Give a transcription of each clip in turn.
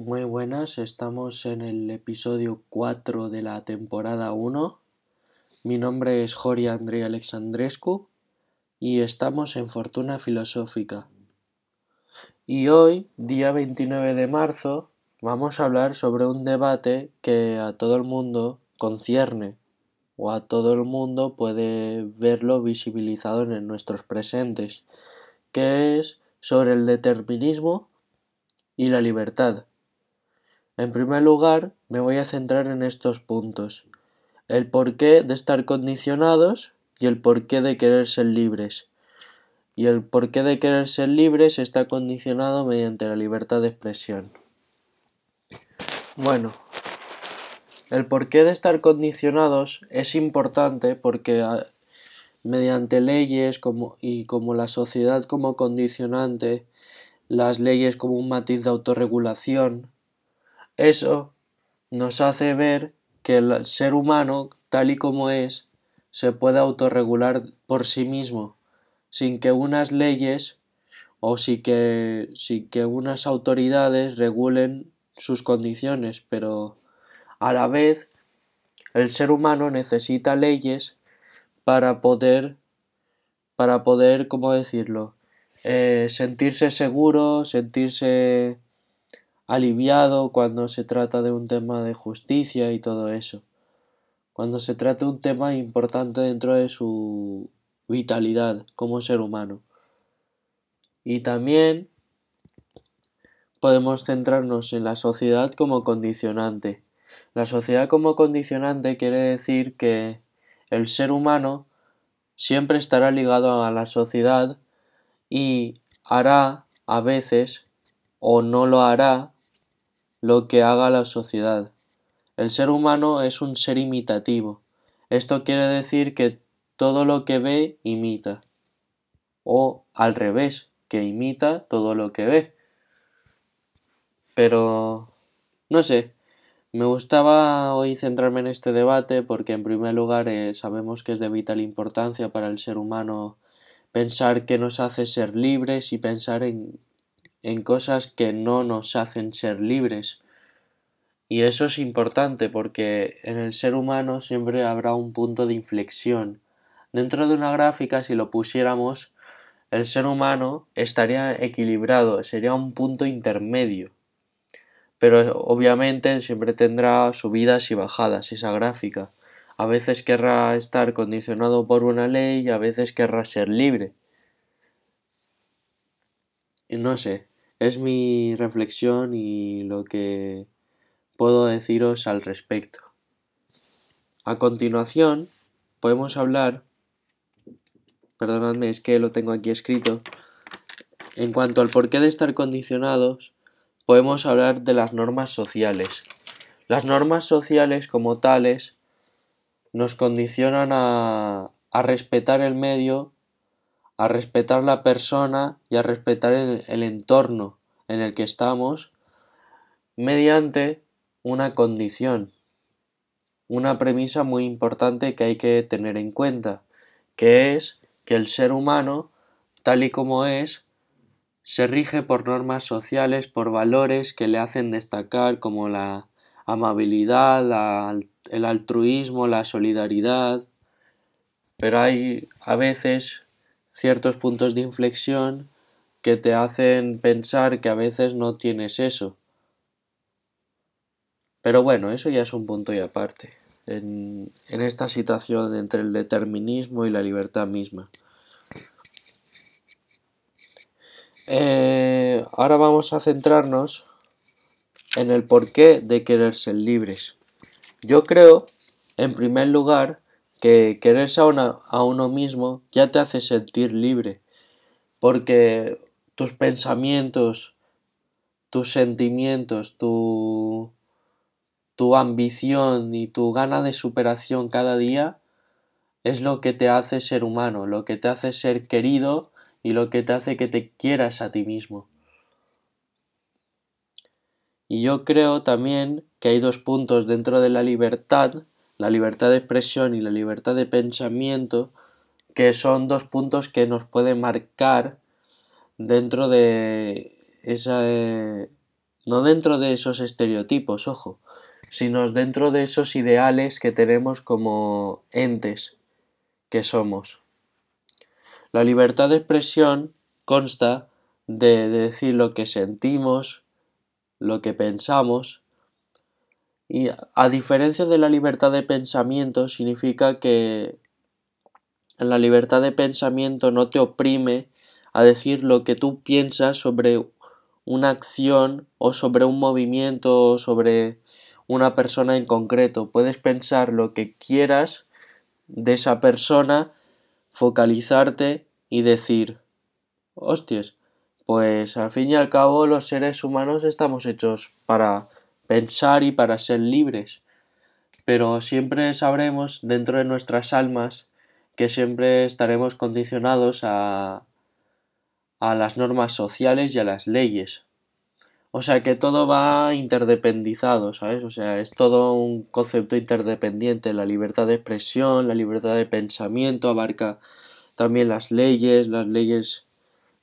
Muy buenas, estamos en el episodio 4 de la temporada 1. Mi nombre es Jori Andrei Alexandrescu y estamos en Fortuna Filosófica. Y hoy, día 29 de marzo, vamos a hablar sobre un debate que a todo el mundo concierne o a todo el mundo puede verlo visibilizado en nuestros presentes, que es sobre el determinismo y la libertad. En primer lugar, me voy a centrar en estos puntos. El porqué de estar condicionados y el porqué de querer ser libres. Y el porqué de querer ser libres está condicionado mediante la libertad de expresión. Bueno, el porqué de estar condicionados es importante porque ah, mediante leyes como, y como la sociedad como condicionante, las leyes como un matiz de autorregulación, eso nos hace ver que el ser humano, tal y como es, se puede autorregular por sí mismo, sin que unas leyes o sin que, sin que unas autoridades regulen sus condiciones, pero a la vez el ser humano necesita leyes para poder, para poder, ¿cómo decirlo? Eh, sentirse seguro, sentirse aliviado cuando se trata de un tema de justicia y todo eso. Cuando se trata de un tema importante dentro de su vitalidad como ser humano. Y también podemos centrarnos en la sociedad como condicionante. La sociedad como condicionante quiere decir que el ser humano siempre estará ligado a la sociedad y hará a veces o no lo hará lo que haga la sociedad. El ser humano es un ser imitativo. Esto quiere decir que todo lo que ve imita. O al revés, que imita todo lo que ve. Pero... no sé. Me gustaba hoy centrarme en este debate porque en primer lugar eh, sabemos que es de vital importancia para el ser humano pensar que nos hace ser libres y pensar en en cosas que no nos hacen ser libres. Y eso es importante porque en el ser humano siempre habrá un punto de inflexión. Dentro de una gráfica, si lo pusiéramos, el ser humano estaría equilibrado, sería un punto intermedio. Pero obviamente siempre tendrá subidas y bajadas esa gráfica. A veces querrá estar condicionado por una ley y a veces querrá ser libre. No sé, es mi reflexión y lo que puedo deciros al respecto. A continuación, podemos hablar, perdonadme, es que lo tengo aquí escrito, en cuanto al porqué de estar condicionados, podemos hablar de las normas sociales. Las normas sociales como tales nos condicionan a, a respetar el medio a respetar la persona y a respetar el, entorno en el que estamos mediante una condición, una premisa muy importante que hay que tener en cuenta, que es que el ser humano, tal y como es, se rige por normas sociales, por valores que le hacen destacar como la amabilidad, el altruismo, la solidaridad, pero hay a veces ciertos puntos de inflexión que te hacen pensar que a veces no tienes eso. Pero bueno, eso ya es un punto y aparte, en, esta situación entre el determinismo y la libertad misma. Eh, ahora vamos a centrarnos en el porqué de querer ser libres. Yo creo, en primer lugar, que quererse a, a uno mismo ya te hace sentir libre, porque tus pensamientos, tus sentimientos, tu, tu ambición y tu gana de superación cada día es lo que te hace ser humano, lo que te hace ser querido y lo que te hace que te quieras a ti mismo. Y yo creo también que hay dos puntos dentro de la libertad la libertad de expresión y la libertad de pensamiento, que son dos puntos que nos pueden marcar dentro de esa no dentro de esos estereotipos, ojo, sino dentro de esos ideales que tenemos como entes que somos. La libertad de expresión consta de, decir lo que sentimos, lo que pensamos, y a diferencia de la libertad de pensamiento, significa que la libertad de pensamiento no te oprime a decir lo que tú piensas sobre una acción o sobre un movimiento o sobre una persona en concreto. Puedes pensar lo que quieras de esa persona, focalizarte y decir, hostias, pues al fin y al cabo los seres humanos estamos hechos para pensar y para ser libres. Pero siempre sabremos dentro de nuestras almas que siempre estaremos condicionados a, a las normas sociales y a las leyes. O sea que todo va interdependizado, ¿sabes? O sea, es todo un concepto interdependiente. La libertad de expresión, la libertad de pensamiento abarca también las leyes, las leyes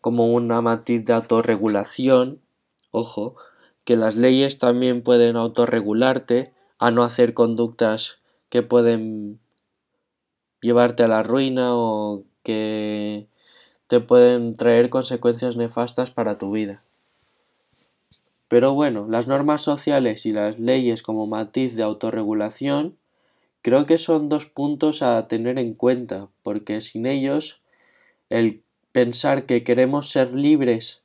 como una matiz de autorregulación. Ojo, que las leyes también pueden autorregularte a no hacer conductas que pueden llevarte a la ruina o que te pueden traer consecuencias nefastas para tu vida. Pero bueno, las normas sociales y las leyes como matiz de autorregulación creo que son dos puntos a tener en cuenta, porque sin ellos el pensar que queremos ser libres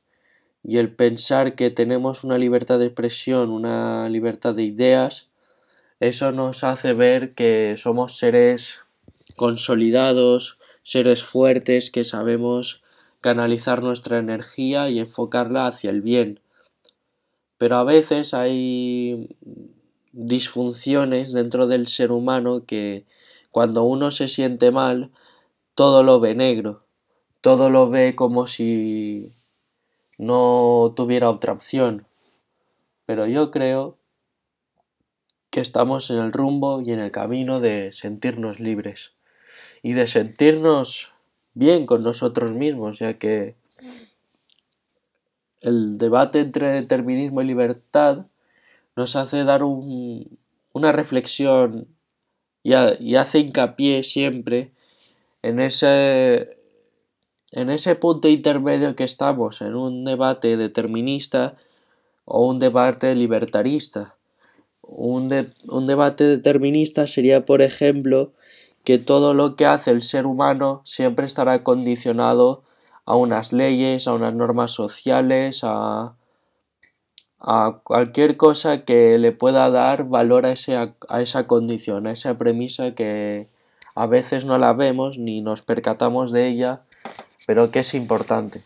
y el pensar que tenemos una libertad de expresión, una libertad de ideas, eso nos hace ver que somos seres consolidados, seres fuertes que sabemos canalizar nuestra energía y enfocarla hacia el bien. Pero a veces hay disfunciones dentro del ser humano que cuando uno se siente mal, todo lo ve negro, todo lo ve como si no tuviera otra opción. Pero yo creo que estamos en el rumbo y en el camino de sentirnos libres y de sentirnos bien con nosotros mismos, ya que el debate entre determinismo y libertad nos hace dar una reflexión y, y, hace hincapié siempre en ese, en ese punto intermedio que estamos, en un debate determinista o un debate libertarista. Un, un debate determinista sería, por ejemplo, que todo lo que hace el ser humano siempre estará condicionado a unas leyes, a unas normas sociales, a, a cualquier cosa que le pueda dar valor a, ese, a esa condición, a esa premisa que a veces no la vemos ni nos percatamos de ella, pero que es importante.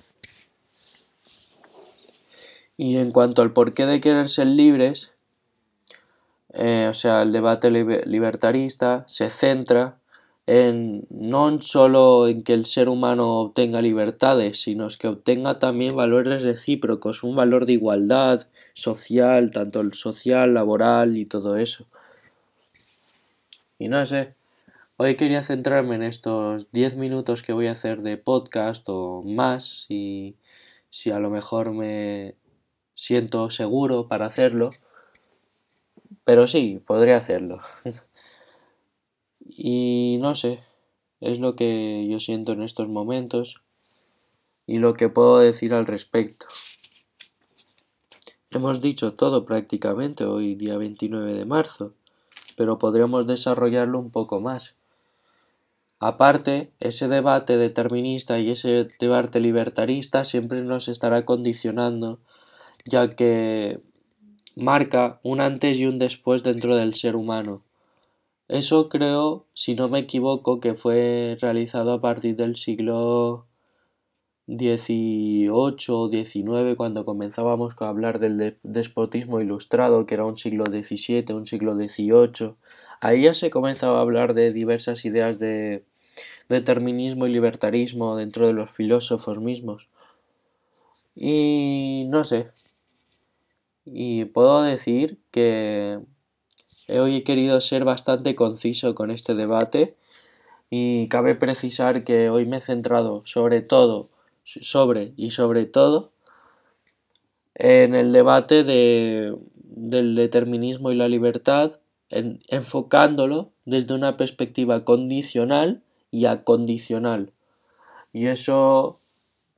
Y en cuanto al porqué de querer ser libres, eh, o sea, el debate libertarista se centra en, no solo en que el ser humano obtenga libertades, sino que obtenga también valores recíprocos, un valor de igualdad social, tanto el social, laboral y todo eso. Y no sé, hoy quería centrarme en estos 10 minutos que voy a hacer de podcast o más, si, si a lo mejor me siento seguro para hacerlo. Pero sí, podría hacerlo. Y no sé, es lo que yo siento en estos momentos y lo que puedo decir al respecto. Hemos dicho todo prácticamente hoy día 29 de marzo, pero podríamos desarrollarlo un poco más. Aparte, ese debate determinista y ese debate libertarista siempre nos estará condicionando, ya que marca un antes y un después dentro del ser humano. Eso creo, si no me equivoco, que fue realizado a partir del siglo XVIII o XIX, cuando comenzábamos a hablar del despotismo ilustrado, que era un siglo XVII, un siglo XVIII. Ahí ya se comenzaba a hablar de diversas ideas de determinismo y libertarismo dentro de los filósofos mismos. Y no sé. Y puedo decir que Hoy he querido ser bastante conciso con este debate y cabe precisar que hoy me he centrado sobre todo, sobre y sobre todo en el debate de, del determinismo y la libertad, enfocándolo desde una perspectiva condicional y acondicional. Y eso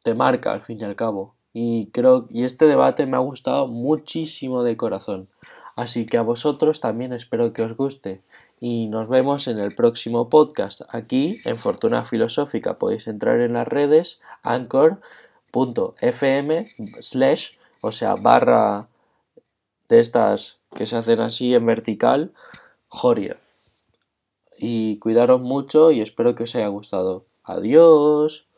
te marca al fin y al cabo. Y creo y este debate me ha gustado muchísimo de corazón. Así que a vosotros también espero que os guste. Y nos vemos en el próximo podcast. Aquí en Fortuna Filosófica podéis entrar en las redes anchor.fm slash, o sea, barra de estas que se hacen así en vertical, Joria. Y cuidaros mucho y espero que os haya gustado. Adiós.